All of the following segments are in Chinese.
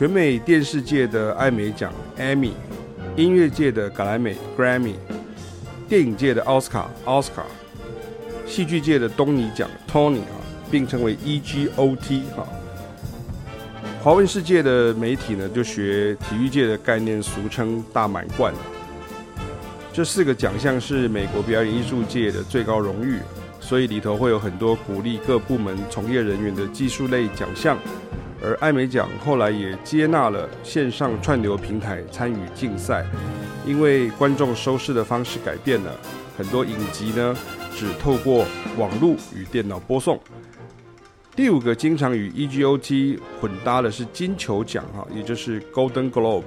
全美电视界的艾美奖 Emmy，音乐界的格莱美 Grammy，电影界的奥斯卡 Oscar，戏剧界的东尼奖 Tony 啊，并称为 EGOT 哈。华文世界的媒体呢，就学体育界的概念，俗称大满贯。这四个奖项是美国表演艺术界的最高荣誉，所以里头会有很多鼓励各部门从业人员的技术类奖项。而艾美奖后来也接纳了线上串流平台参与竞赛，因为观众收视的方式改变了，很多影集呢只透过网络与电脑播送。第五个经常与 EGOT 混搭的是金球奖，哈，也就是 Golden Globe，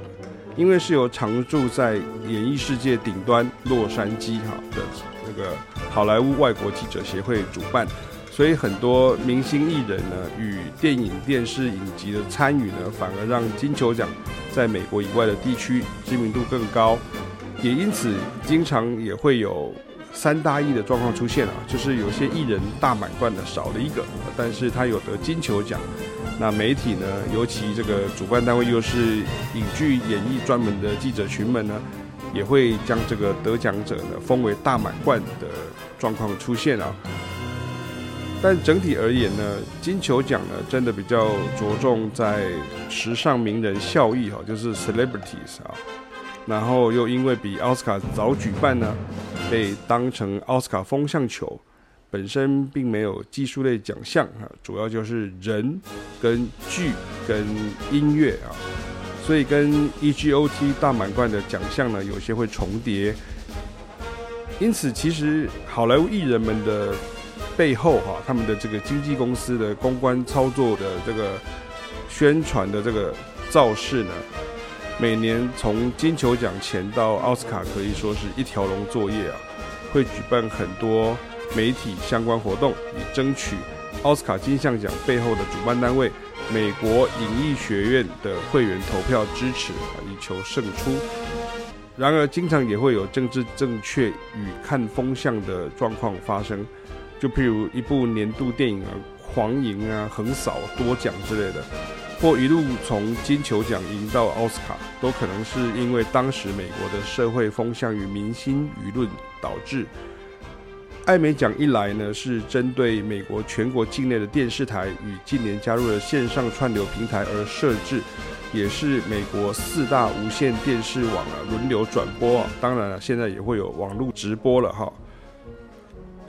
因为是由常驻在演艺世界顶端洛杉矶哈的那个好莱坞外国记者协会主办，所以很多明星艺人呢与电影、电视影集的参与呢，反而让金球奖在美国以外的地区知名度更高，也因此经常也会有。三大亿的状况出现啊，就是有些艺人大满贯的少了一个，但是他有得金球奖。那媒体呢，尤其这个主办单位又是影剧演艺专门的记者群们呢，也会将这个得奖者呢封为大满贯的状况出现啊。但整体而言呢，金球奖呢真的比较着重在时尚名人效益哈，就是 celebrities 啊。然后又因为比奥斯卡早举办呢，被当成奥斯卡风向球，本身并没有技术类奖项啊，主要就是人跟剧跟音乐啊，所以跟 EGOT 大满贯的奖项呢有些会重叠。因此，其实好莱坞艺人们的背后哈，他们的这个经纪公司的公关操作的这个宣传的这个造势呢。每年从金球奖前到奥斯卡，可以说是一条龙作业啊，会举办很多媒体相关活动，以争取奥斯卡金像奖背后的主办单位美国影艺学院的会员投票支持啊，以求胜出。然而，经常也会有政治正确与看风向的状况发生，就譬如一部年度电影啊，狂赢啊，横扫多奖之类的。或一路从金球奖赢到奥斯卡，都可能是因为当时美国的社会风向与民心舆论导致。艾美奖一来呢，是针对美国全国境内的电视台与近年加入了线上串流平台而设置，也是美国四大无线电视网啊轮流转播啊，当然了，现在也会有网络直播了哈。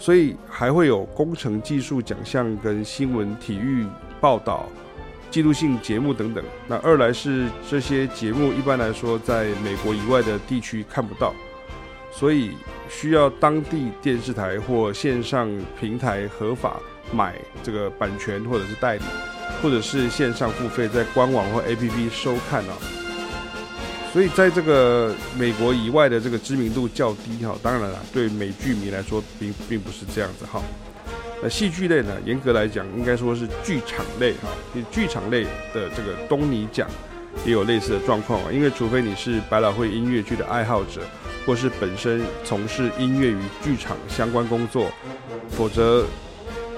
所以还会有工程技术奖项跟新闻体育报道。记录性节目等等，那二来是这些节目一般来说在美国以外的地区看不到，所以需要当地电视台或线上平台合法买这个版权或者是代理，或者是线上付费在官网或 APP 收看啊。所以在这个美国以外的这个知名度较低哈，当然了，对美剧迷来说并并不是这样子哈。那戏剧类呢？严格来讲，应该说是剧场类哈。剧场类的这个东尼奖也有类似的状况啊。因为除非你是百老汇音乐剧的爱好者，或是本身从事音乐与剧场相关工作，否则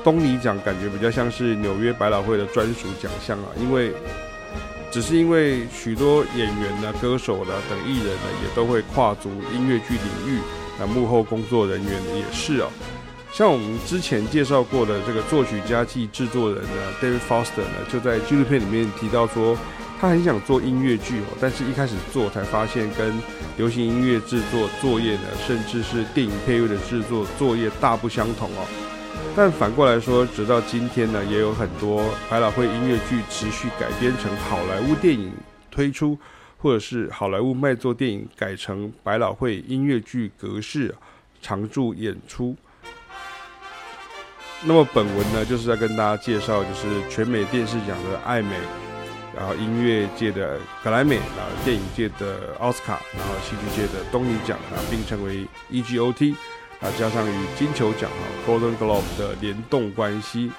东尼奖感觉比较像是纽约百老汇的专属奖项啊。因为只是因为许多演员呢、歌手呢等艺人呢，也都会跨足音乐剧领域，那幕后工作人员也是哦。像我们之前介绍过的这个作曲家暨制作人呢，David Foster 呢，就在纪录片里面提到说，他很想做音乐剧哦，但是一开始做才发现跟流行音乐制作作业呢，甚至是电影配乐的制作作业大不相同哦。但反过来说，直到今天呢，也有很多百老汇音乐剧持续改编成好莱坞电影推出，或者是好莱坞卖座电影改成百老汇音乐剧格式常驻演出。那么本文呢，就是在跟大家介绍，就是全美电视奖的艾美，然后音乐界的格莱美，然后电影界的奥斯卡，然后戏剧界的东尼奖啊，并称为 EGOT，啊，加上与金球奖啊 Golden Globe 的联动关系。